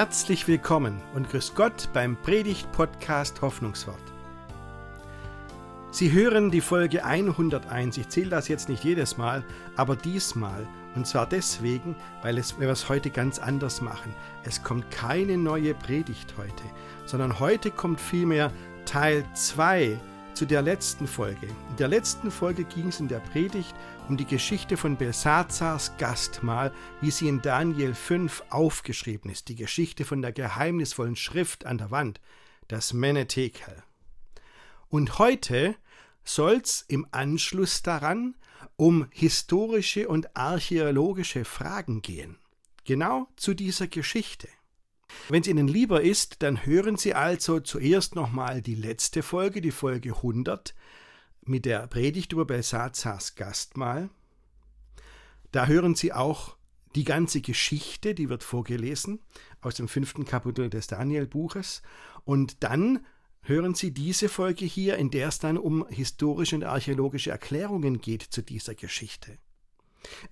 Herzlich willkommen und grüß Gott beim Predigt-Podcast Hoffnungswort. Sie hören die Folge 101. Ich zähle das jetzt nicht jedes Mal, aber diesmal. Und zwar deswegen, weil es, wir es heute ganz anders machen. Es kommt keine neue Predigt heute, sondern heute kommt vielmehr Teil 2 zu der letzten Folge. In der letzten Folge ging es in der Predigt um die Geschichte von Belsazars Gastmahl, wie sie in Daniel 5 aufgeschrieben ist, die Geschichte von der geheimnisvollen Schrift an der Wand, das Menetekel. Und heute soll es im Anschluss daran um historische und archäologische Fragen gehen. Genau zu dieser Geschichte. Wenn es Ihnen lieber ist, dann hören Sie also zuerst nochmal die letzte Folge, die Folge 100, mit der Predigt über Belsazars Gastmahl. Da hören Sie auch die ganze Geschichte, die wird vorgelesen aus dem fünften Kapitel des Daniel-Buches. Und dann hören Sie diese Folge hier, in der es dann um historische und archäologische Erklärungen geht zu dieser Geschichte.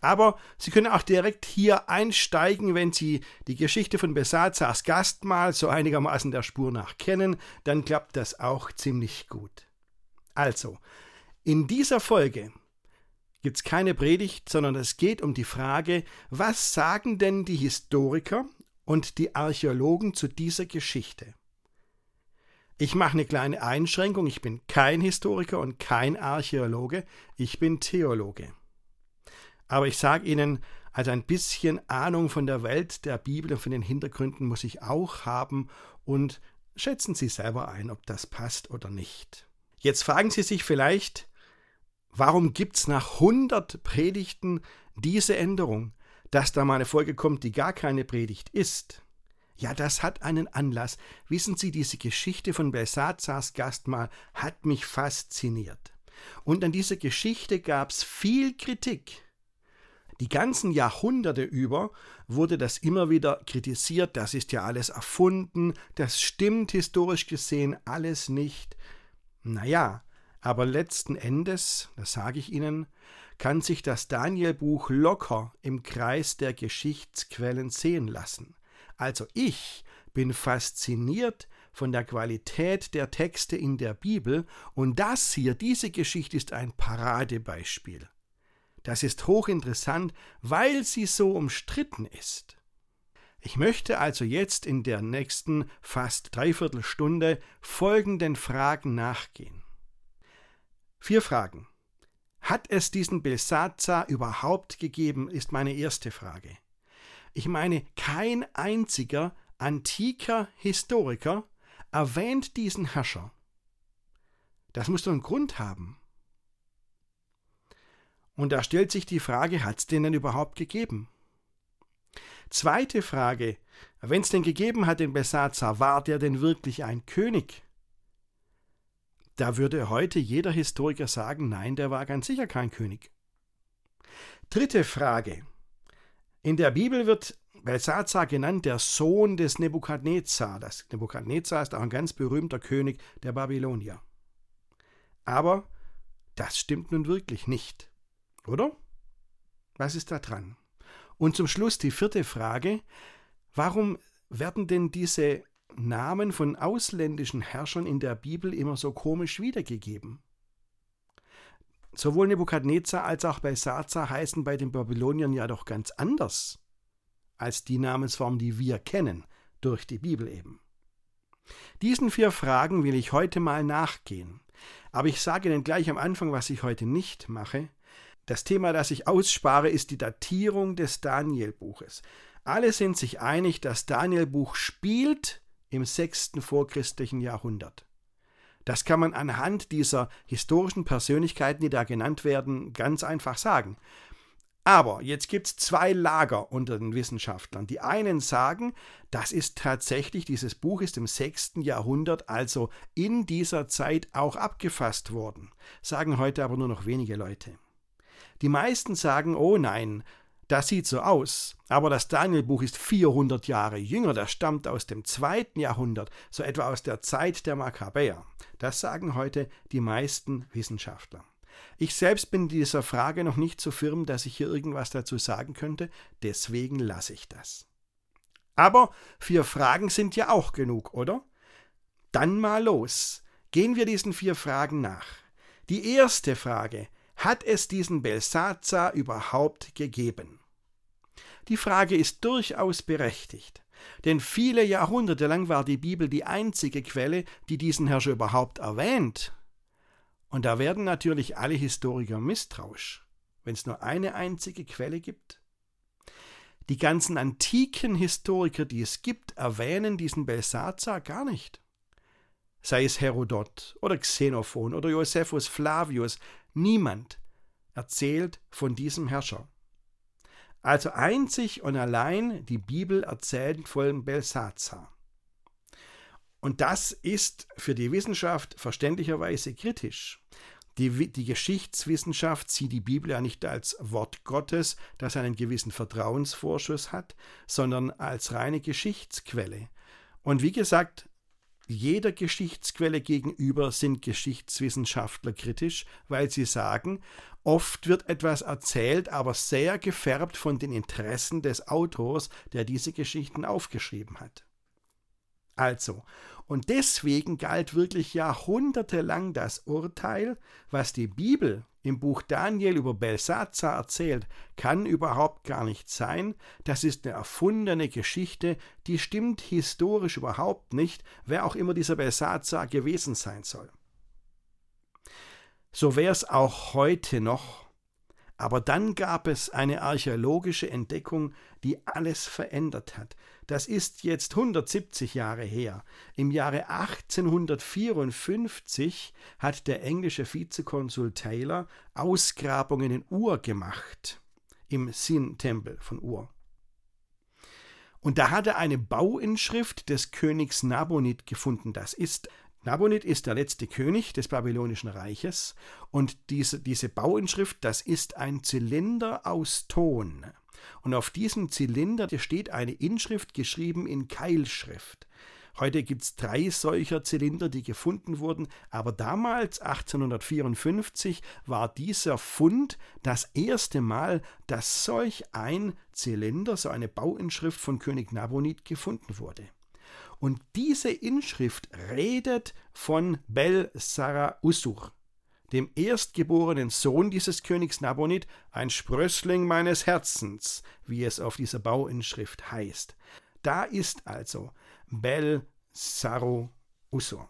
Aber Sie können auch direkt hier einsteigen, wenn Sie die Geschichte von Besazars Gastmahl so einigermaßen der Spur nach kennen, dann klappt das auch ziemlich gut. Also, in dieser Folge gibt es keine Predigt, sondern es geht um die Frage, was sagen denn die Historiker und die Archäologen zu dieser Geschichte? Ich mache eine kleine Einschränkung, ich bin kein Historiker und kein Archäologe, ich bin Theologe. Aber ich sage Ihnen, also ein bisschen Ahnung von der Welt der Bibel und von den Hintergründen muss ich auch haben und schätzen Sie selber ein, ob das passt oder nicht. Jetzt fragen Sie sich vielleicht, warum gibt es nach 100 Predigten diese Änderung, dass da mal eine Folge kommt, die gar keine Predigt ist? Ja, das hat einen Anlass. Wissen Sie, diese Geschichte von Belsazars Gastmahl hat mich fasziniert. Und an dieser Geschichte gab es viel Kritik. Die ganzen Jahrhunderte über wurde das immer wieder kritisiert, das ist ja alles erfunden, das stimmt historisch gesehen alles nicht. Naja, aber letzten Endes, das sage ich Ihnen, kann sich das Danielbuch locker im Kreis der Geschichtsquellen sehen lassen. Also ich bin fasziniert von der Qualität der Texte in der Bibel und das hier, diese Geschichte ist ein Paradebeispiel. Das ist hochinteressant, weil sie so umstritten ist. Ich möchte also jetzt in der nächsten fast dreiviertel Stunde folgenden Fragen nachgehen. Vier Fragen. Hat es diesen Belsazar überhaupt gegeben, ist meine erste Frage. Ich meine, kein einziger antiker Historiker erwähnt diesen Herrscher. Das muss doch einen Grund haben. Und da stellt sich die Frage, hat es den denn überhaupt gegeben? Zweite Frage, wenn es den gegeben hat, den Besatzer, war der denn wirklich ein König? Da würde heute jeder Historiker sagen, nein, der war ganz sicher kein König. Dritte Frage. In der Bibel wird Belsazar genannt der Sohn des Nebukadnezar. Das Nebukadnezar ist auch ein ganz berühmter König der Babylonier. Aber das stimmt nun wirklich nicht. Oder? Was ist da dran? Und zum Schluss die vierte Frage. Warum werden denn diese Namen von ausländischen Herrschern in der Bibel immer so komisch wiedergegeben? Sowohl Nebukadnezar als auch Belsazar heißen bei den Babyloniern ja doch ganz anders als die Namensform, die wir kennen, durch die Bibel eben. Diesen vier Fragen will ich heute mal nachgehen. Aber ich sage Ihnen gleich am Anfang, was ich heute nicht mache. Das Thema, das ich ausspare, ist die Datierung des Danielbuches. Alle sind sich einig, das Danielbuch spielt im sechsten vorchristlichen Jahrhundert. Das kann man anhand dieser historischen Persönlichkeiten, die da genannt werden, ganz einfach sagen. Aber jetzt gibt es zwei Lager unter den Wissenschaftlern. Die einen sagen, das ist tatsächlich, dieses Buch ist im 6. Jahrhundert, also in dieser Zeit auch abgefasst worden. Sagen heute aber nur noch wenige Leute. Die meisten sagen, oh nein, das sieht so aus. Aber das Danielbuch ist 400 Jahre jünger, das stammt aus dem zweiten Jahrhundert, so etwa aus der Zeit der Makkabäer. Das sagen heute die meisten Wissenschaftler. Ich selbst bin dieser Frage noch nicht so firm, dass ich hier irgendwas dazu sagen könnte, deswegen lasse ich das. Aber vier Fragen sind ja auch genug, oder? Dann mal los. Gehen wir diesen vier Fragen nach. Die erste Frage. Hat es diesen Belsazar überhaupt gegeben? Die Frage ist durchaus berechtigt. Denn viele Jahrhunderte lang war die Bibel die einzige Quelle, die diesen Herrscher überhaupt erwähnt. Und da werden natürlich alle Historiker misstrauisch, wenn es nur eine einzige Quelle gibt. Die ganzen antiken Historiker, die es gibt, erwähnen diesen Belsazar gar nicht. Sei es Herodot oder Xenophon oder Josephus Flavius, niemand erzählt von diesem Herrscher. Also einzig und allein die Bibel erzählt von Belsazar. Und das ist für die Wissenschaft verständlicherweise kritisch. Die, die, Geschichtswissenschaft sieht die Bibel ja nicht als Wort Gottes, das einen gewissen Vertrauensvorschuss hat, sondern als reine Geschichtsquelle. Und wie gesagt, jeder Geschichtsquelle gegenüber sind Geschichtswissenschaftler kritisch, weil sie sagen, oft wird etwas erzählt, aber sehr gefärbt von den Interessen des Autors, der diese Geschichten aufgeschrieben hat. Also, und deswegen galt wirklich jahrhundertelang das Urteil, was die Bibel im Buch Daniel über Belsazar erzählt, kann überhaupt gar nicht sein. Das ist eine erfundene Geschichte, die stimmt historisch überhaupt nicht, wer auch immer dieser Belsazar gewesen sein soll. So wäre es auch heute noch aber dann gab es eine archäologische Entdeckung, die alles verändert hat. Das ist jetzt 170 Jahre her. Im Jahre 1854 hat der englische Vizekonsul Taylor Ausgrabungen in Ur gemacht, im Sin-Tempel von Ur. Und da hat er eine Bauinschrift des Königs Nabonid gefunden. Das ist Nabonid ist der letzte König des Babylonischen Reiches und diese, diese Bauinschrift, das ist ein Zylinder aus Ton. Und auf diesem Zylinder steht eine Inschrift geschrieben in Keilschrift. Heute gibt es drei solcher Zylinder, die gefunden wurden, aber damals, 1854, war dieser Fund das erste Mal, dass solch ein Zylinder, so eine Bauinschrift von König Nabonid gefunden wurde. Und diese Inschrift redet von Bel Sarah Usur, dem erstgeborenen Sohn dieses Königs Nabonid, ein Sprössling meines Herzens, wie es auf dieser Bauinschrift heißt. Da ist also Bel Saru Usur.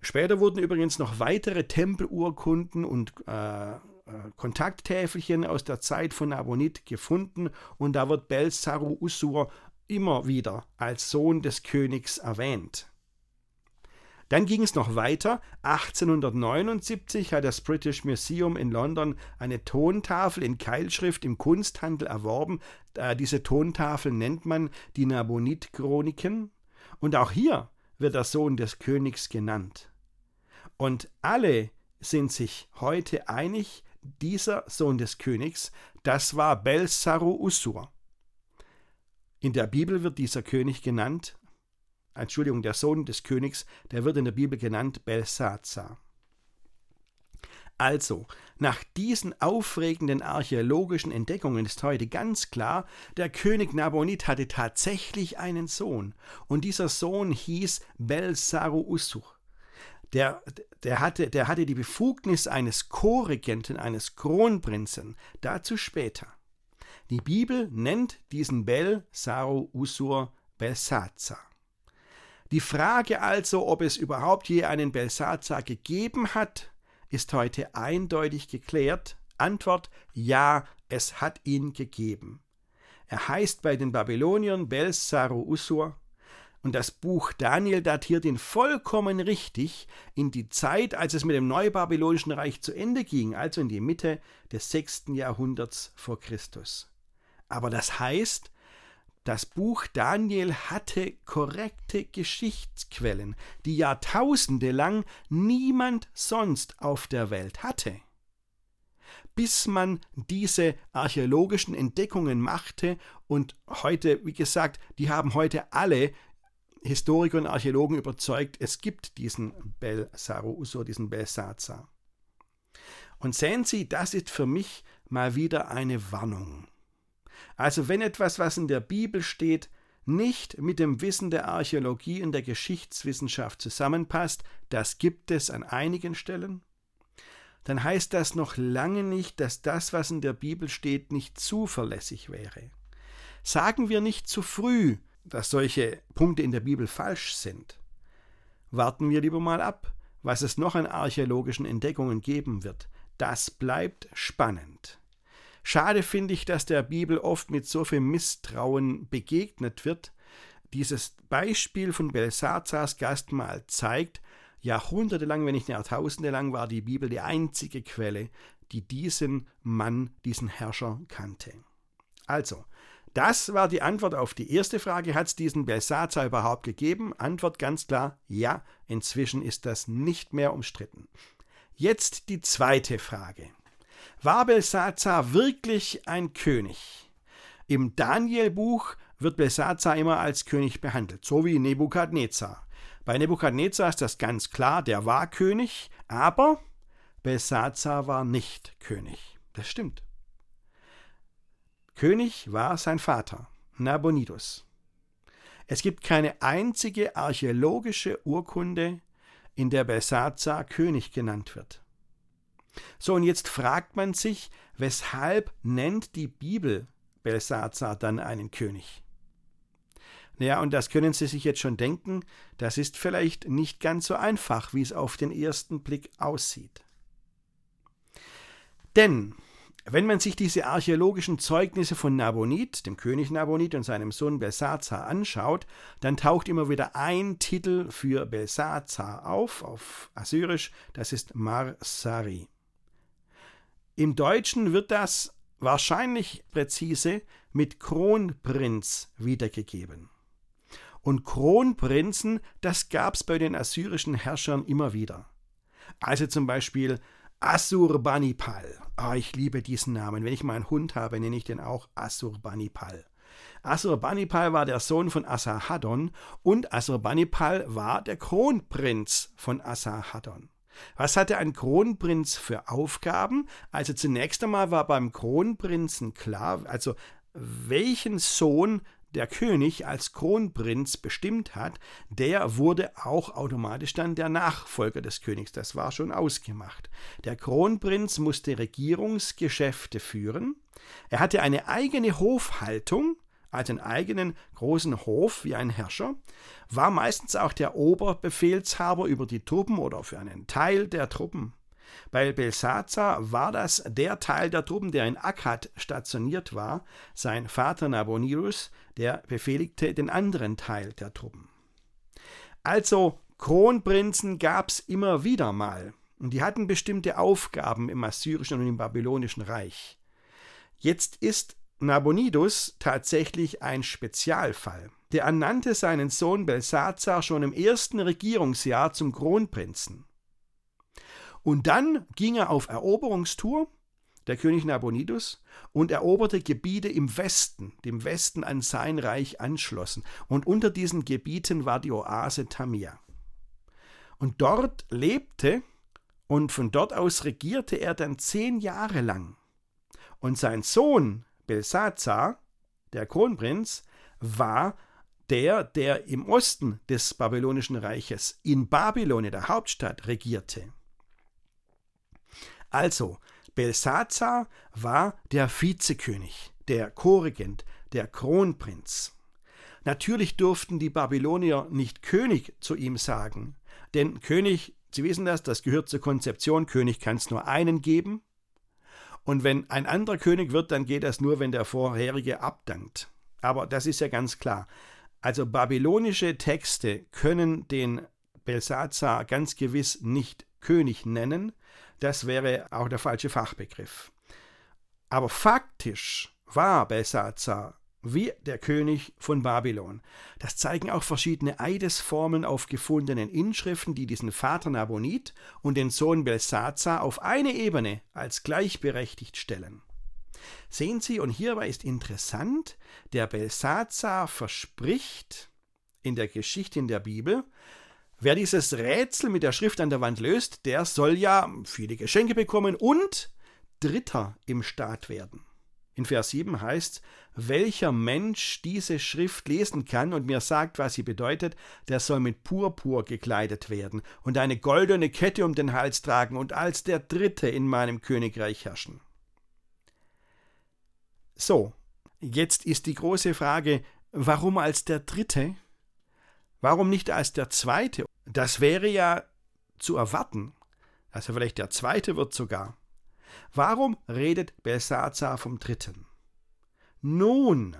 Später wurden übrigens noch weitere Tempelurkunden und äh, äh Kontakttäfelchen aus der Zeit von Nabonid gefunden und da wird Bel Saru Usur immer wieder als Sohn des Königs erwähnt. Dann ging es noch weiter. 1879 hat das British Museum in London eine Tontafel in Keilschrift im Kunsthandel erworben. Äh, diese Tontafel nennt man die Nabonid-Chroniken. Und auch hier wird der Sohn des Königs genannt. Und alle sind sich heute einig, dieser Sohn des Königs, das war Belsaru Usur. In der Bibel wird dieser König genannt, Entschuldigung, der Sohn des Königs, der wird in der Bibel genannt Belsazar. Also, nach diesen aufregenden archäologischen Entdeckungen ist heute ganz klar, der König Nabonid hatte tatsächlich einen Sohn. Und dieser Sohn hieß Belsaru Usur. Der, der, hatte, der hatte die Befugnis eines Korregenten, eines Kronprinzen. Dazu später. Die Bibel nennt diesen Bel Saru Usur Belsazar. Die Frage also, ob es überhaupt je einen Belsazar gegeben hat, ist heute eindeutig geklärt. Antwort ja, es hat ihn gegeben. Er heißt bei den Babyloniern Belsaru Usur und das Buch Daniel datiert ihn vollkommen richtig in die Zeit, als es mit dem Neubabylonischen Reich zu Ende ging, also in die Mitte des 6. Jahrhunderts vor Christus. Aber das heißt, das Buch Daniel hatte korrekte Geschichtsquellen, die Jahrtausende lang niemand sonst auf der Welt hatte. Bis man diese archäologischen Entdeckungen machte und heute, wie gesagt, die haben heute alle Historiker und Archäologen überzeugt, es gibt diesen Bel Saruso, diesen Belsazar. Und sehen Sie, das ist für mich mal wieder eine Warnung. Also wenn etwas, was in der Bibel steht, nicht mit dem Wissen der Archäologie und der Geschichtswissenschaft zusammenpasst, das gibt es an einigen Stellen, dann heißt das noch lange nicht, dass das, was in der Bibel steht, nicht zuverlässig wäre. Sagen wir nicht zu früh, dass solche Punkte in der Bibel falsch sind. Warten wir lieber mal ab, was es noch an archäologischen Entdeckungen geben wird. Das bleibt spannend. Schade finde ich, dass der Bibel oft mit so viel Misstrauen begegnet wird. Dieses Beispiel von Belsazars Gastmahl zeigt, jahrhundertelang, wenn nicht Jahrtausende lang, war die Bibel die einzige Quelle, die diesen Mann, diesen Herrscher kannte. Also, das war die Antwort auf die erste Frage. Hat es diesen Belsazar überhaupt gegeben? Antwort ganz klar, ja. Inzwischen ist das nicht mehr umstritten. Jetzt die zweite Frage. War Belsazar wirklich ein König? Im Danielbuch wird Belsazar immer als König behandelt, so wie Nebukadnezar. Bei Nebukadnezar ist das ganz klar, der war König, aber Belsazar war nicht König. Das stimmt. König war sein Vater, Nabonidus. Es gibt keine einzige archäologische Urkunde, in der Belsazar König genannt wird. So, und jetzt fragt man sich, weshalb nennt die Bibel Belsazar dann einen König? Naja, und das können Sie sich jetzt schon denken, das ist vielleicht nicht ganz so einfach, wie es auf den ersten Blick aussieht. Denn wenn man sich diese archäologischen Zeugnisse von Nabonid, dem König Nabonid und seinem Sohn Belsazar anschaut, dann taucht immer wieder ein Titel für Belsazar auf, auf Assyrisch, das ist Marsari. Im Deutschen wird das wahrscheinlich präzise mit Kronprinz wiedergegeben. Und Kronprinzen, das gab es bei den assyrischen Herrschern immer wieder. Also zum Beispiel Assurbanipal. Oh, ich liebe diesen Namen. Wenn ich mal einen Hund habe, nenne ich den auch Assurbanipal. Assurbanipal war der Sohn von Asarhaddon und Assurbanipal war der Kronprinz von Asarhaddon. Was hatte ein Kronprinz für Aufgaben? Also zunächst einmal war beim Kronprinzen klar, also welchen Sohn der König als Kronprinz bestimmt hat, der wurde auch automatisch dann der Nachfolger des Königs. Das war schon ausgemacht. Der Kronprinz musste Regierungsgeschäfte führen. Er hatte eine eigene Hofhaltung, also einen eigenen großen Hof wie ein Herrscher, war meistens auch der Oberbefehlshaber über die Truppen oder für einen Teil der Truppen. Bei Belsazar war das der Teil der Truppen, der in Akkad stationiert war. Sein Vater Nabonidus, der befehligte den anderen Teil der Truppen. Also Kronprinzen gab es immer wieder mal. Und die hatten bestimmte Aufgaben im assyrischen und im babylonischen Reich. Jetzt ist Nabonidus tatsächlich ein Spezialfall. Der ernannte seinen Sohn Belsazar schon im ersten Regierungsjahr zum Kronprinzen. Und dann ging er auf Eroberungstour, der König Nabonidus, und eroberte Gebiete im Westen, dem Westen an sein Reich anschlossen. Und unter diesen Gebieten war die Oase Tamir. Und dort lebte und von dort aus regierte er dann zehn Jahre lang. Und sein Sohn Belsazar, der Kronprinz, war der, der im Osten des babylonischen Reiches in Babylon, in der Hauptstadt, regierte. Also, Belsazar war der Vizekönig, der Choregent, der Kronprinz. Natürlich durften die Babylonier nicht König zu ihm sagen, denn König, Sie wissen das, das gehört zur Konzeption, König kann es nur einen geben. Und wenn ein anderer König wird, dann geht das nur, wenn der vorherige abdankt. Aber das ist ja ganz klar. Also babylonische Texte können den Belsazar ganz gewiss nicht König nennen, das wäre auch der falsche Fachbegriff. Aber faktisch war Belsazar wie der König von Babylon. Das zeigen auch verschiedene Eidesformeln auf gefundenen Inschriften, die diesen Vater Nabonid und den Sohn Belsazar auf eine Ebene als gleichberechtigt stellen. Sehen Sie, und hierbei ist interessant, der Belsazar verspricht in der Geschichte in der Bibel, Wer dieses Rätsel mit der Schrift an der Wand löst, der soll ja viele Geschenke bekommen und Dritter im Staat werden. In Vers 7 heißt welcher Mensch diese Schrift lesen kann und mir sagt, was sie bedeutet, der soll mit Purpur gekleidet werden und eine goldene Kette um den Hals tragen und als der Dritte in meinem Königreich herrschen. So, jetzt ist die große Frage, warum als der Dritte? Warum nicht als der Zweite? Das wäre ja zu erwarten. Also vielleicht der Zweite wird sogar. Warum redet Belsazar vom Dritten? Nun,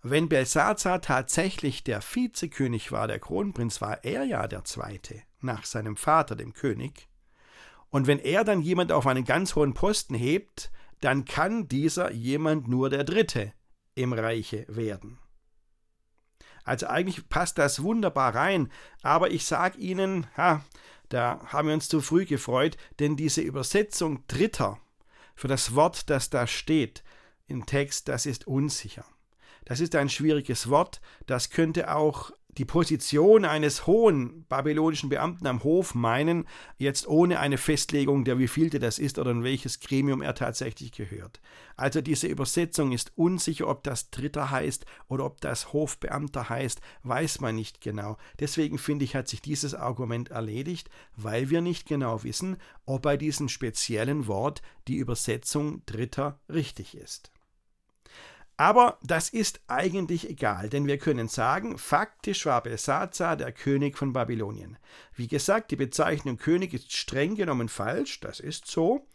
wenn Belsazar tatsächlich der Vizekönig war, der Kronprinz, war er ja der Zweite nach seinem Vater, dem König. Und wenn er dann jemand auf einen ganz hohen Posten hebt, dann kann dieser jemand nur der Dritte im Reiche werden. Also eigentlich passt das wunderbar rein, aber ich sage Ihnen, ha, da haben wir uns zu früh gefreut, denn diese Übersetzung Dritter für das Wort, das da steht im Text, das ist unsicher. Das ist ein schwieriges Wort, das könnte auch die Position eines hohen babylonischen Beamten am Hof meinen, jetzt ohne eine Festlegung der wievielte das ist oder in welches Gremium er tatsächlich gehört. Also diese Übersetzung ist unsicher, ob das Dritter heißt oder ob das Hofbeamter heißt, weiß man nicht genau. Deswegen finde ich, hat sich dieses Argument erledigt, weil wir nicht genau wissen, ob bei diesem speziellen Wort die Übersetzung Dritter richtig ist. Aber das ist eigentlich egal, denn wir können sagen, faktisch war Belsazar der König von Babylonien. Wie gesagt, die Bezeichnung König ist streng genommen falsch, das ist so.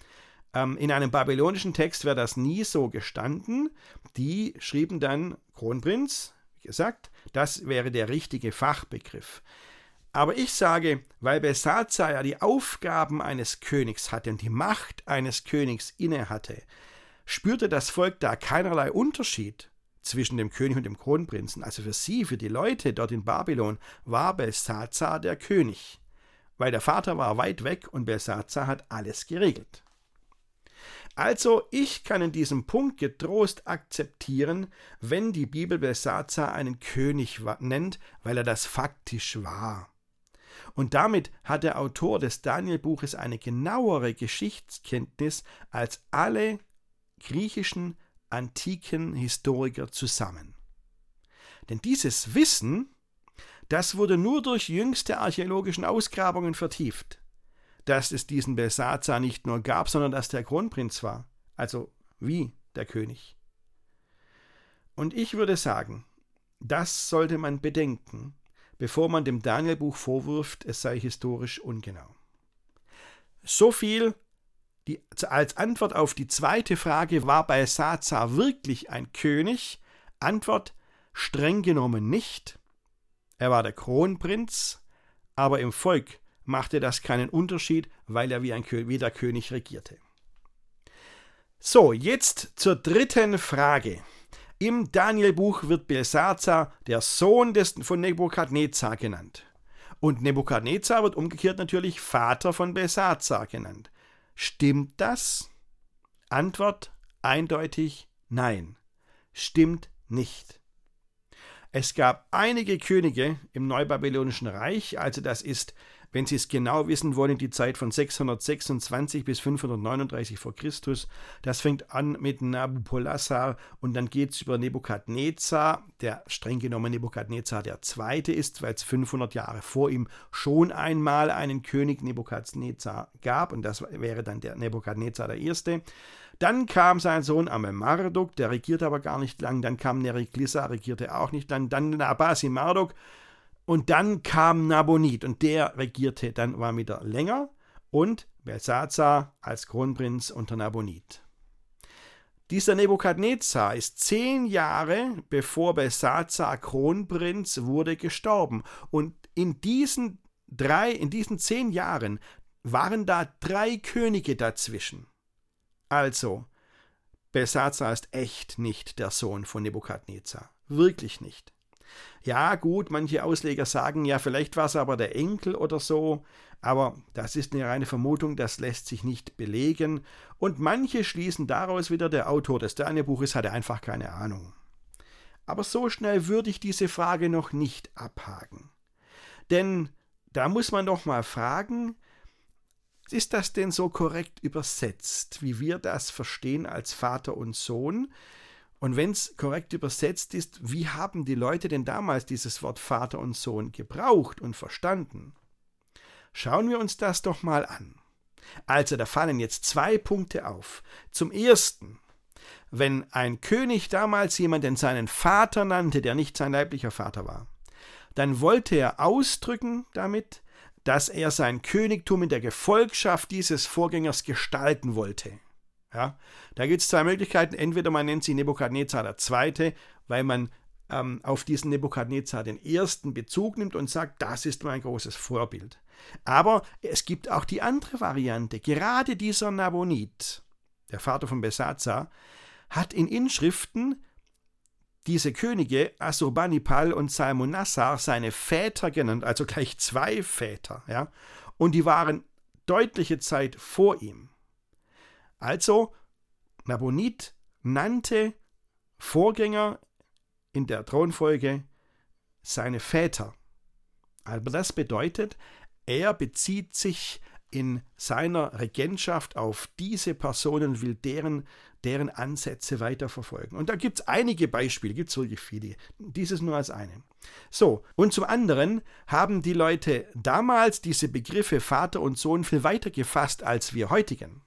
Ähm, in einem babylonischen Text wäre das nie so gestanden. Die schrieben dann Kronprinz, wie gesagt, das wäre der richtige Fachbegriff. Aber ich sage, weil Belsazar ja die Aufgaben eines Königs hatte und die Macht eines Königs inne hatte, spürte das Volk da keinerlei Unterschied zwischen dem König und dem Kronprinzen. Also für sie, für die Leute dort in Babylon, war Belsazar der König, weil der Vater war weit weg und Belsazar hat alles geregelt. Also ich kann in diesem Punkt getrost akzeptieren, wenn die Bibel Belsazar einen König nennt, weil er das faktisch war. Und damit hat der Autor des Danielbuches eine genauere Geschichtskenntnis als alle griechischen antiken Historiker zusammen. Denn dieses Wissen, das wurde nur durch jüngste archäologischen Ausgrabungen vertieft, dass es diesen Belsazar nicht nur gab, sondern dass der Kronprinz war, also wie der König. Und ich würde sagen, das sollte man bedenken, bevor man dem Danielbuch vorwirft, es sei historisch ungenau. So viel die, als Antwort auf die zweite Frage, war Belsazar wirklich ein König? Antwort streng genommen nicht. Er war der Kronprinz, aber im Volk machte das keinen Unterschied, weil er wie, ein, wie der König regierte. So, jetzt zur dritten Frage. Im Danielbuch wird Belsazar der Sohn des, von Nebukadnezar genannt. Und Nebukadnezar wird umgekehrt natürlich Vater von Belsazar genannt. Stimmt das? Antwort eindeutig nein. Stimmt nicht. Es gab einige Könige im Neubabylonischen Reich, also das ist wenn Sie es genau wissen wollen, die Zeit von 626 bis 539 vor Christus. Das fängt an mit Nabopolassar und dann geht es über Nebukadnezar, der streng genommen Nebukadnezar der Zweite ist, weil es 500 Jahre vor ihm schon einmal einen König Nebukadnezar gab und das wäre dann der Nebukadnezar der Erste. Dann kam sein Sohn Amel der regierte aber gar nicht lang. Dann kam Neriklissa, regierte auch nicht lang. Dann Nabasi Marduk, und dann kam Nabonid und der regierte dann war wieder länger und Belsazar als Kronprinz unter Nabonid. Dieser Nebukadnezar ist zehn Jahre bevor Belsazar Kronprinz wurde gestorben. Und in diesen drei, in diesen zehn Jahren waren da drei Könige dazwischen. Also, Belsazar ist echt nicht der Sohn von Nebukadnezar. Wirklich nicht. Ja, gut, manche Ausleger sagen ja, vielleicht war es aber der Enkel oder so, aber das ist eine reine Vermutung, das lässt sich nicht belegen, und manche schließen daraus wieder, der Autor des Danielbuches hatte einfach keine Ahnung. Aber so schnell würde ich diese Frage noch nicht abhaken. Denn da muss man doch mal fragen, Ist das denn so korrekt übersetzt, wie wir das verstehen als Vater und Sohn? Und wenn es korrekt übersetzt ist, wie haben die Leute denn damals dieses Wort Vater und Sohn gebraucht und verstanden? Schauen wir uns das doch mal an. Also da fallen jetzt zwei Punkte auf. Zum ersten, wenn ein König damals jemanden seinen Vater nannte, der nicht sein leiblicher Vater war, dann wollte er ausdrücken damit, dass er sein Königtum in der Gefolgschaft dieses Vorgängers gestalten wollte. Ja, da gibt es zwei Möglichkeiten. Entweder man nennt sie Nebukadnezar II., weil man ähm, auf diesen Nebukadnezar den ersten Bezug nimmt und sagt, das ist mein großes Vorbild. Aber es gibt auch die andere Variante. Gerade dieser Nabonid, der Vater von Besatzer, hat in Inschriften diese Könige Assurbanipal und Salmonassar seine Väter genannt, also gleich zwei Väter, ja, und die waren deutliche Zeit vor ihm. Also, Nabonid nannte Vorgänger in der Thronfolge seine Väter. Aber das bedeutet, er bezieht sich in seiner Regentschaft auf diese Personen und will deren, deren Ansätze weiterverfolgen. Und da gibt es einige Beispiele, gibt es wirklich viele. Dieses nur als eine. So, und zum anderen haben die Leute damals diese Begriffe Vater und Sohn viel weiter gefasst als wir heutigen.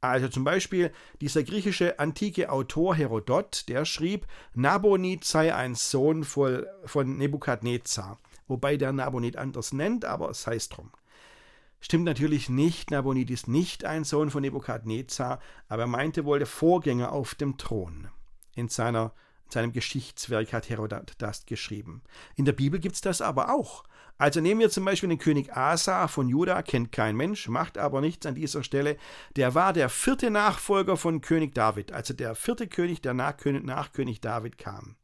Also zum Beispiel dieser griechische antike Autor Herodot, der schrieb, Nabonid sei ein Sohn von Nebukadnezar, wobei der Nabonid anders nennt, aber es heißt drum. Stimmt natürlich nicht, Nabonid ist nicht ein Sohn von Nebukadnezar, aber er meinte wohl der Vorgänger auf dem Thron. In, seiner, in seinem Geschichtswerk hat Herodot das geschrieben. In der Bibel gibt es das aber auch. Also nehmen wir zum Beispiel den König Asa von Juda, kennt kein Mensch, macht aber nichts an dieser Stelle. Der war der vierte Nachfolger von König David, also der vierte König, der nach König, nach König David kam.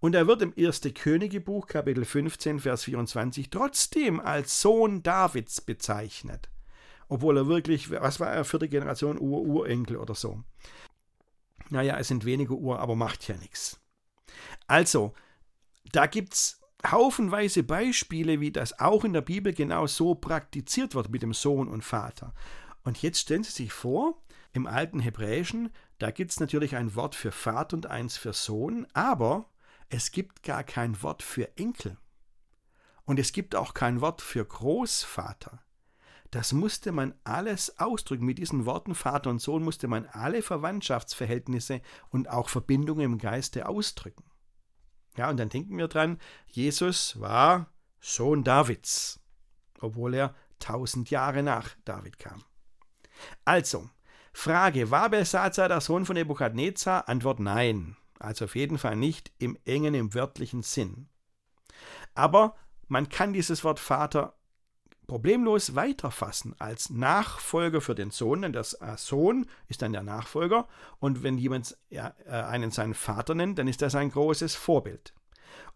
Und er wird im 1. Königebuch, Kapitel 15, Vers 24, trotzdem als Sohn Davids bezeichnet. Obwohl er wirklich, was war er, vierte Generation, Ur-Urenkel oder so. Naja, es sind wenige Uhr, aber macht ja nichts. Also, da gibt es haufenweise Beispiele, wie das auch in der Bibel genau so praktiziert wird mit dem Sohn und Vater. Und jetzt stellen Sie sich vor, im alten Hebräischen, da gibt es natürlich ein Wort für Vater und eins für Sohn, aber es gibt gar kein Wort für Enkel. Und es gibt auch kein Wort für Großvater. Das musste man alles ausdrücken. Mit diesen Worten Vater und Sohn musste man alle Verwandtschaftsverhältnisse und auch Verbindungen im Geiste ausdrücken. Ja, und dann denken wir dran, Jesus war Sohn Davids, obwohl er tausend Jahre nach David kam. Also, Frage, war Belsazar der Sohn von Nebukadnezar? Antwort nein. Also auf jeden Fall nicht im engen, im wörtlichen Sinn. Aber man kann dieses Wort Vater problemlos weiterfassen als Nachfolger für den Sohn, denn der äh, Sohn ist dann der Nachfolger und wenn jemand äh, einen seinen Vater nennt, dann ist das ein großes Vorbild.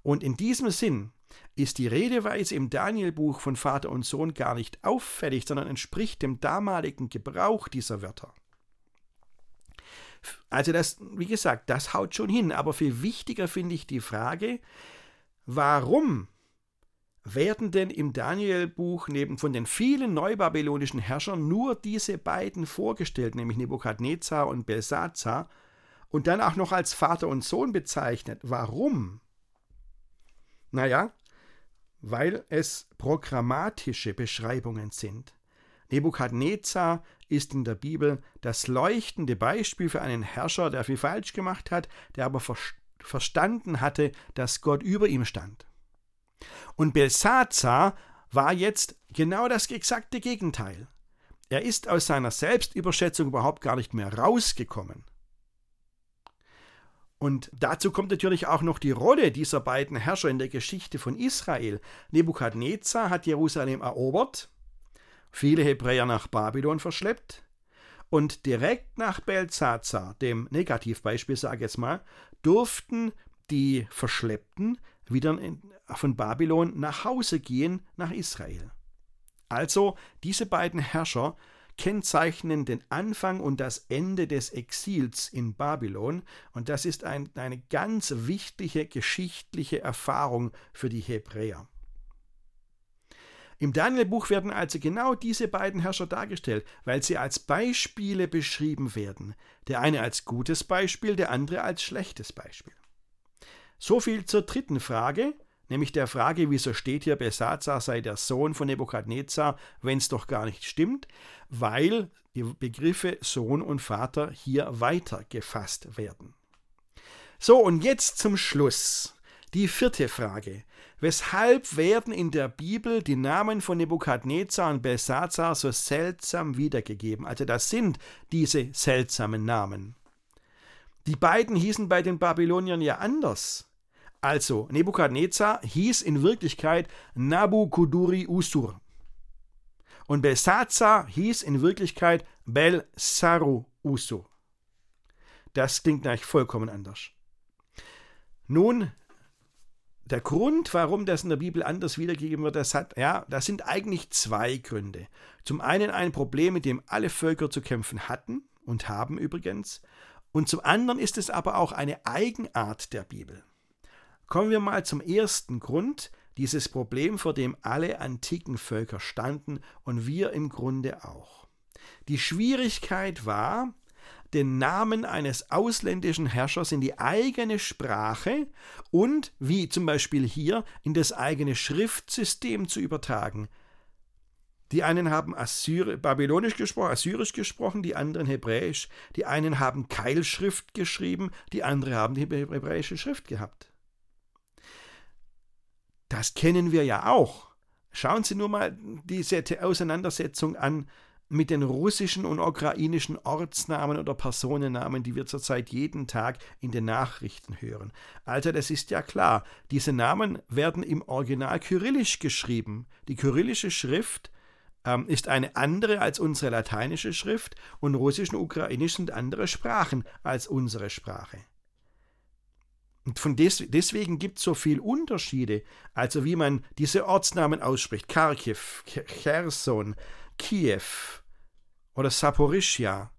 Und in diesem Sinn ist die Redeweise im Danielbuch von Vater und Sohn gar nicht auffällig, sondern entspricht dem damaligen Gebrauch dieser Wörter. Also das, wie gesagt, das haut schon hin, aber viel wichtiger finde ich die Frage, warum werden denn im Danielbuch neben von den vielen neubabylonischen Herrschern nur diese beiden vorgestellt, nämlich Nebukadnezar und Belsazar, und dann auch noch als Vater und Sohn bezeichnet. Warum? Naja, weil es programmatische Beschreibungen sind. Nebukadnezar ist in der Bibel das leuchtende Beispiel für einen Herrscher, der viel falsch gemacht hat, der aber verstanden hatte, dass Gott über ihm stand. Und Belsazar war jetzt genau das exakte Gegenteil. Er ist aus seiner Selbstüberschätzung überhaupt gar nicht mehr rausgekommen. Und dazu kommt natürlich auch noch die Rolle dieser beiden Herrscher in der Geschichte von Israel. Nebukadnezar hat Jerusalem erobert, viele Hebräer nach Babylon verschleppt und direkt nach Belsazar, dem Negativbeispiel sage ich jetzt mal, durften die Verschleppten wieder von Babylon nach Hause gehen nach Israel. Also diese beiden Herrscher kennzeichnen den Anfang und das Ende des Exils in Babylon und das ist ein, eine ganz wichtige geschichtliche Erfahrung für die Hebräer. Im Danielbuch werden also genau diese beiden Herrscher dargestellt, weil sie als Beispiele beschrieben werden. Der eine als gutes Beispiel, der andere als schlechtes Beispiel. So viel zur dritten Frage, nämlich der Frage, wieso steht hier, Besazar sei der Sohn von Nebukadnezar, wenn es doch gar nicht stimmt, weil die Begriffe Sohn und Vater hier weiter gefasst werden. So, und jetzt zum Schluss. Die vierte Frage. Weshalb werden in der Bibel die Namen von Nebukadnezar und Belsazar so seltsam wiedergegeben? Also das sind diese seltsamen Namen. Die beiden hießen bei den Babyloniern ja anders. Also, Nebukadnezar hieß in Wirklichkeit Nabukuduri Usur. Und Belsazar hieß in Wirklichkeit Belsaru Usur. Das klingt gleich vollkommen anders. Nun, der Grund, warum das in der Bibel anders wiedergegeben wird, das hat, ja, das sind eigentlich zwei Gründe. Zum einen ein Problem, mit dem alle Völker zu kämpfen hatten und haben übrigens. Und zum anderen ist es aber auch eine Eigenart der Bibel. Kommen wir mal zum ersten Grund, dieses Problem, vor dem alle antiken Völker standen und wir im Grunde auch. Die Schwierigkeit war, den Namen eines ausländischen Herrschers in die eigene Sprache und, wie zum Beispiel hier, in das eigene Schriftsystem zu übertragen. Die einen haben Assyri Babylonisch gesprochen, Assyrisch gesprochen, die anderen Hebräisch. Die einen haben Keilschrift geschrieben, die anderen haben die hebräische Schrift gehabt. Das kennen wir ja auch. Schauen Sie nur mal diese Auseinandersetzung an mit den russischen und ukrainischen Ortsnamen oder Personennamen, die wir zurzeit jeden Tag in den Nachrichten hören. Also das ist ja klar, diese Namen werden im Original kyrillisch geschrieben. Die kyrillische Schrift ähm, ist eine andere als unsere lateinische Schrift und Russisch und Ukrainisch sind andere Sprachen als unsere Sprache. Und von des, deswegen gibt es so viele Unterschiede, also wie man diese Ortsnamen ausspricht. Kharkiv, Cherson, Kiew oder Saporischia.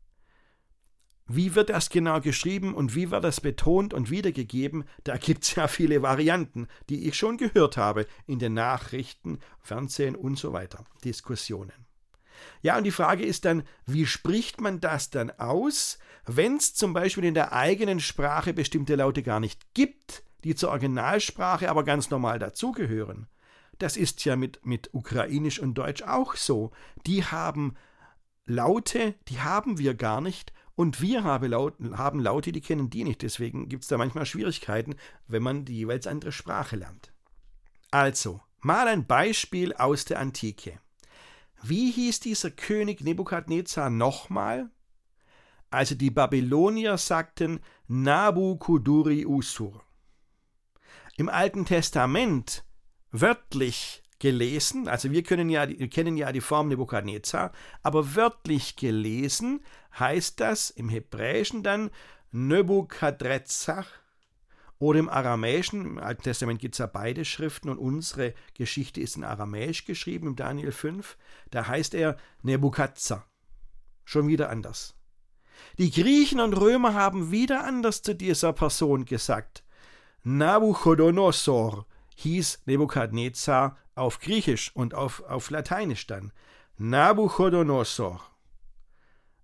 Wie wird das genau geschrieben und wie wird das betont und wiedergegeben? Da gibt es ja viele Varianten, die ich schon gehört habe in den Nachrichten, Fernsehen und so weiter. Diskussionen. Ja, und die Frage ist dann, wie spricht man das dann aus, wenn es zum Beispiel in der eigenen Sprache bestimmte Laute gar nicht gibt, die zur Originalsprache aber ganz normal dazugehören? Das ist ja mit, mit Ukrainisch und Deutsch auch so. Die haben Laute, die haben wir gar nicht und wir haben Laute, haben Laute die kennen die nicht. Deswegen gibt es da manchmal Schwierigkeiten, wenn man die jeweils andere Sprache lernt. Also, mal ein Beispiel aus der Antike. Wie hieß dieser König Nebukadnezar nochmal? Also die Babylonier sagten Nabukuduri Usur. Im Alten Testament wörtlich gelesen, also wir, können ja, wir kennen ja die Form Nebukadnezar, aber wörtlich gelesen heißt das im Hebräischen dann Nebukadrezar oder im Aramäischen, im Alten Testament gibt es ja beide Schriften und unsere Geschichte ist in Aramäisch geschrieben, im Daniel 5, da heißt er Nebukadzer. Schon wieder anders. Die Griechen und Römer haben wieder anders zu dieser Person gesagt. Nabuchodonosor hieß Nebukadnezar auf Griechisch und auf, auf Lateinisch dann. Nabuchodonosor.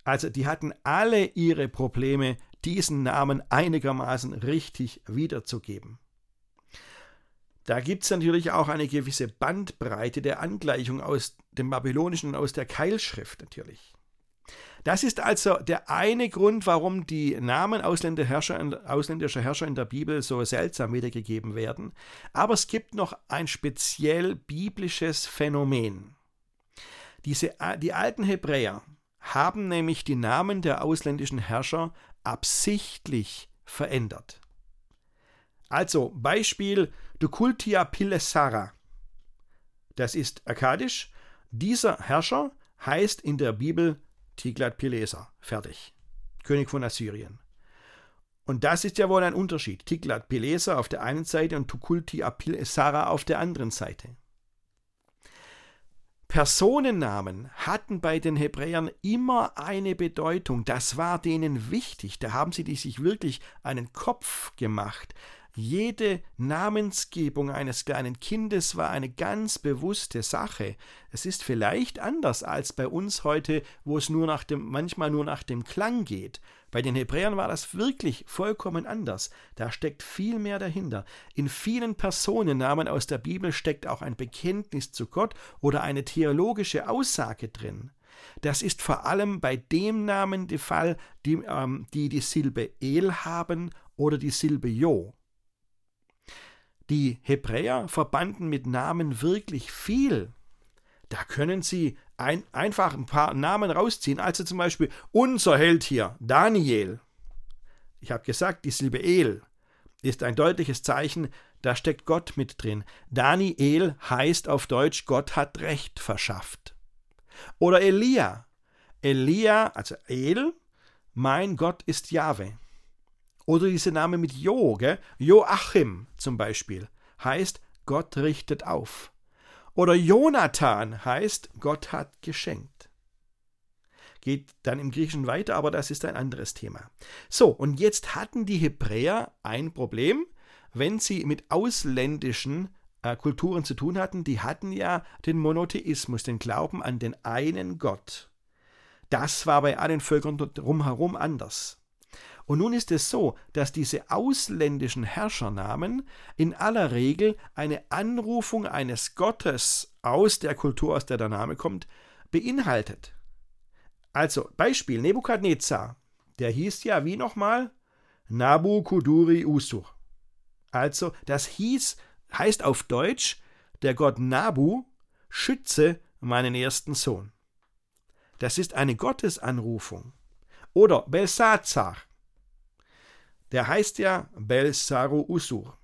Also die hatten alle ihre Probleme, diesen Namen einigermaßen richtig wiederzugeben. Da gibt es natürlich auch eine gewisse Bandbreite der Angleichung aus dem Babylonischen und aus der Keilschrift natürlich. Das ist also der eine Grund, warum die Namen ausländischer Herrscher, in der Bibel so seltsam wiedergegeben werden. Aber es gibt noch ein speziell biblisches Phänomen. Diese, die alten Hebräer haben nämlich die Namen der ausländischen Herrscher absichtlich verändert. Also Beispiel Dukultia Pilesara. Das ist akkadisch. Dieser Herrscher heißt in der Bibel Tiglat-Pileser. Fertig. König von Assyrien. Und das ist ja wohl ein Unterschied. Tiglat-Pileser auf der einen Seite und Tukulti-Apil-Esara auf der anderen Seite. Personennamen hatten bei den Hebräern immer eine Bedeutung. Das war denen wichtig. Da haben sie sich wirklich einen Kopf gemacht. Jede Namensgebung eines kleinen Kindes war eine ganz bewusste Sache. Es ist vielleicht anders als bei uns heute, wo es nur nach dem, manchmal nur nach dem Klang geht. Bei den Hebräern war das wirklich vollkommen anders. Da steckt viel mehr dahinter. In vielen Personennamen aus der Bibel steckt auch ein Bekenntnis zu Gott oder eine theologische Aussage drin. Das ist vor allem bei dem Namen der Fall, die, ähm, die die Silbe El haben oder die Silbe Jo. Die Hebräer verbanden mit Namen wirklich viel. Da können Sie ein, einfach ein paar Namen rausziehen. Also zum Beispiel unser Held hier, Daniel. Ich habe gesagt, die Silbe El ist ein deutliches Zeichen, da steckt Gott mit drin. Daniel heißt auf Deutsch, Gott hat Recht verschafft. Oder Elia. Elia, also El, mein Gott ist Jahwe. Oder dieser Name mit Jo, gell? Joachim zum Beispiel, heißt Gott richtet auf. Oder Jonathan heißt Gott hat geschenkt. Geht dann im Griechischen weiter, aber das ist ein anderes Thema. So, und jetzt hatten die Hebräer ein Problem, wenn sie mit ausländischen äh, Kulturen zu tun hatten, die hatten ja den Monotheismus, den Glauben an den einen Gott. Das war bei allen Völkern drumherum anders. Und nun ist es so, dass diese ausländischen Herrschernamen in aller Regel eine Anrufung eines Gottes aus der Kultur, aus der der Name kommt, beinhaltet. Also Beispiel Nebukadnezar, der hieß ja wie nochmal Nabu Kuduri Usur. Also das hieß, heißt auf Deutsch, der Gott Nabu schütze meinen ersten Sohn. Das ist eine Gottesanrufung. Oder Belsazar, der heißt ja Belsaru Usur.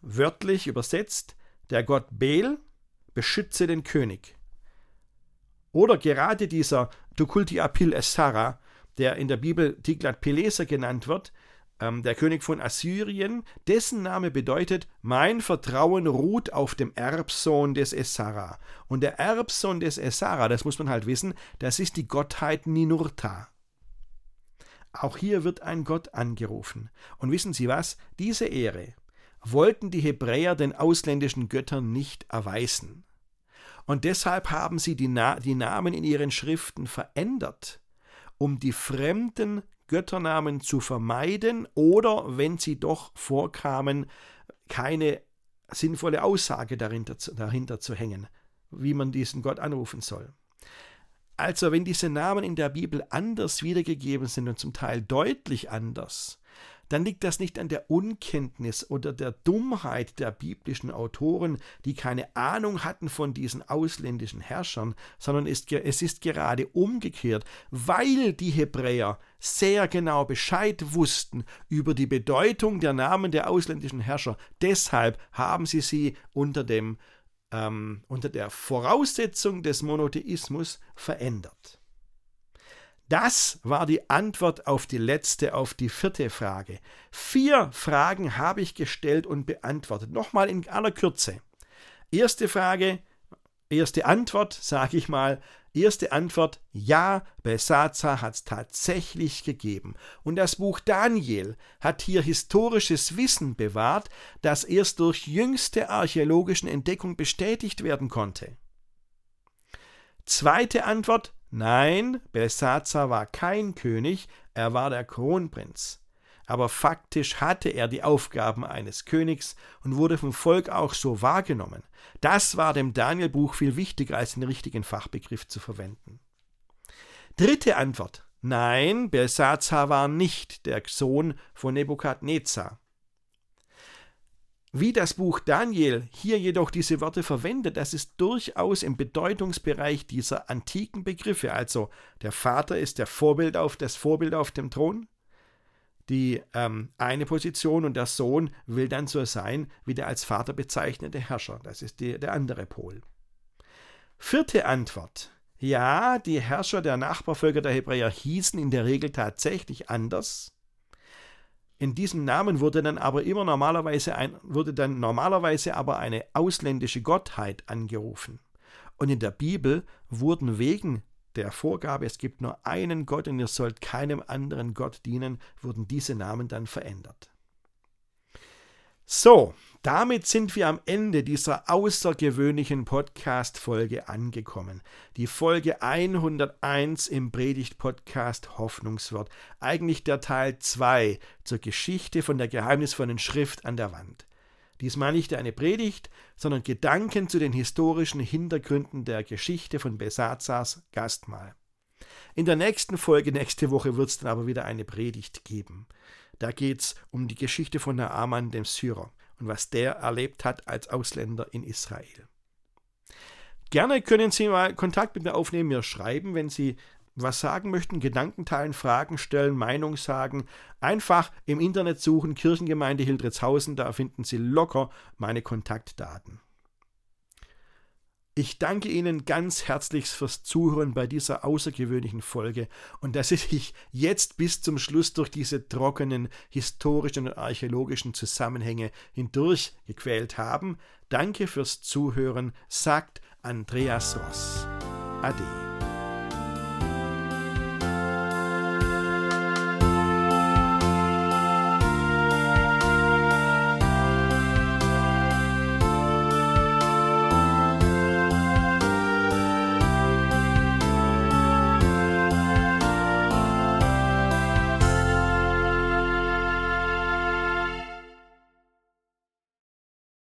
Wörtlich übersetzt, der Gott Bel beschütze den König. Oder gerade dieser Tukulti Apil Essara, der in der Bibel Tiglat-Pileser genannt wird, ähm, der König von Assyrien, dessen Name bedeutet, mein Vertrauen ruht auf dem Erbsohn des Essara. Und der Erbsohn des Essara, das muss man halt wissen, das ist die Gottheit Ninurta. Auch hier wird ein Gott angerufen. Und wissen Sie was? Diese Ehre wollten die Hebräer den ausländischen Göttern nicht erweisen. Und deshalb haben sie die, Na die Namen in ihren Schriften verändert, um die fremden Götternamen zu vermeiden oder, wenn sie doch vorkamen, keine sinnvolle Aussage dahinter, dahinter zu hängen, wie man diesen Gott anrufen soll. Also wenn diese Namen in der Bibel anders wiedergegeben sind und zum Teil deutlich anders, dann liegt das nicht an der Unkenntnis oder der Dummheit der biblischen Autoren, die keine Ahnung hatten von diesen ausländischen Herrschern, sondern es ist gerade umgekehrt, weil die Hebräer sehr genau Bescheid wussten über die Bedeutung der Namen der ausländischen Herrscher. Deshalb haben sie sie unter dem ähm, unter der Voraussetzung des Monotheismus verändert. Das war die Antwort auf die letzte, auf die vierte Frage. Vier Fragen habe ich gestellt und beantwortet. Nochmal in aller Kürze. Erste Frage, erste Antwort, sage ich mal, Erste Antwort: Ja, Belsazar hat es tatsächlich gegeben. Und das Buch Daniel hat hier historisches Wissen bewahrt, das erst durch jüngste archäologischen Entdeckung bestätigt werden konnte. Zweite Antwort: Nein, Belsazar war kein König, er war der Kronprinz aber faktisch hatte er die Aufgaben eines Königs und wurde vom Volk auch so wahrgenommen. Das war dem Danielbuch viel wichtiger, als den richtigen Fachbegriff zu verwenden. Dritte Antwort. Nein, Belsazar war nicht der Sohn von Nebukadnezar. Wie das Buch Daniel hier jedoch diese Worte verwendet, das ist durchaus im Bedeutungsbereich dieser antiken Begriffe. Also der Vater ist der Vorbild auf das Vorbild auf dem Thron, die ähm, eine Position und der Sohn will dann so sein wie der als Vater bezeichnete Herrscher. Das ist die, der andere Pol. Vierte Antwort. Ja, die Herrscher der Nachbarvölker der Hebräer hießen in der Regel tatsächlich anders. In diesem Namen wurde dann aber immer normalerweise ein, wurde dann normalerweise aber eine ausländische Gottheit angerufen. Und in der Bibel wurden wegen der Vorgabe, es gibt nur einen Gott und ihr sollt keinem anderen Gott dienen, wurden diese Namen dann verändert. So, damit sind wir am Ende dieser außergewöhnlichen Podcast-Folge angekommen. Die Folge 101 im Predigt-Podcast Hoffnungswort. Eigentlich der Teil 2 zur Geschichte von der geheimnisvollen Schrift an der Wand. Diesmal nicht eine Predigt, sondern Gedanken zu den historischen Hintergründen der Geschichte von Besazars Gastmahl. In der nächsten Folge, nächste Woche, wird es dann aber wieder eine Predigt geben. Da geht es um die Geschichte von Naaman, dem Syrer, und was der erlebt hat als Ausländer in Israel. Gerne können Sie mal Kontakt mit mir aufnehmen, mir schreiben, wenn Sie was sagen möchten, Gedanken teilen, Fragen stellen, Meinung sagen. Einfach im Internet suchen, Kirchengemeinde Hildritzhausen, da finden Sie locker meine Kontaktdaten. Ich danke Ihnen ganz herzlich fürs Zuhören bei dieser außergewöhnlichen Folge und dass Sie sich jetzt bis zum Schluss durch diese trockenen historischen und archäologischen Zusammenhänge hindurch gequält haben. Danke fürs Zuhören, sagt Andreas Ross. Ade.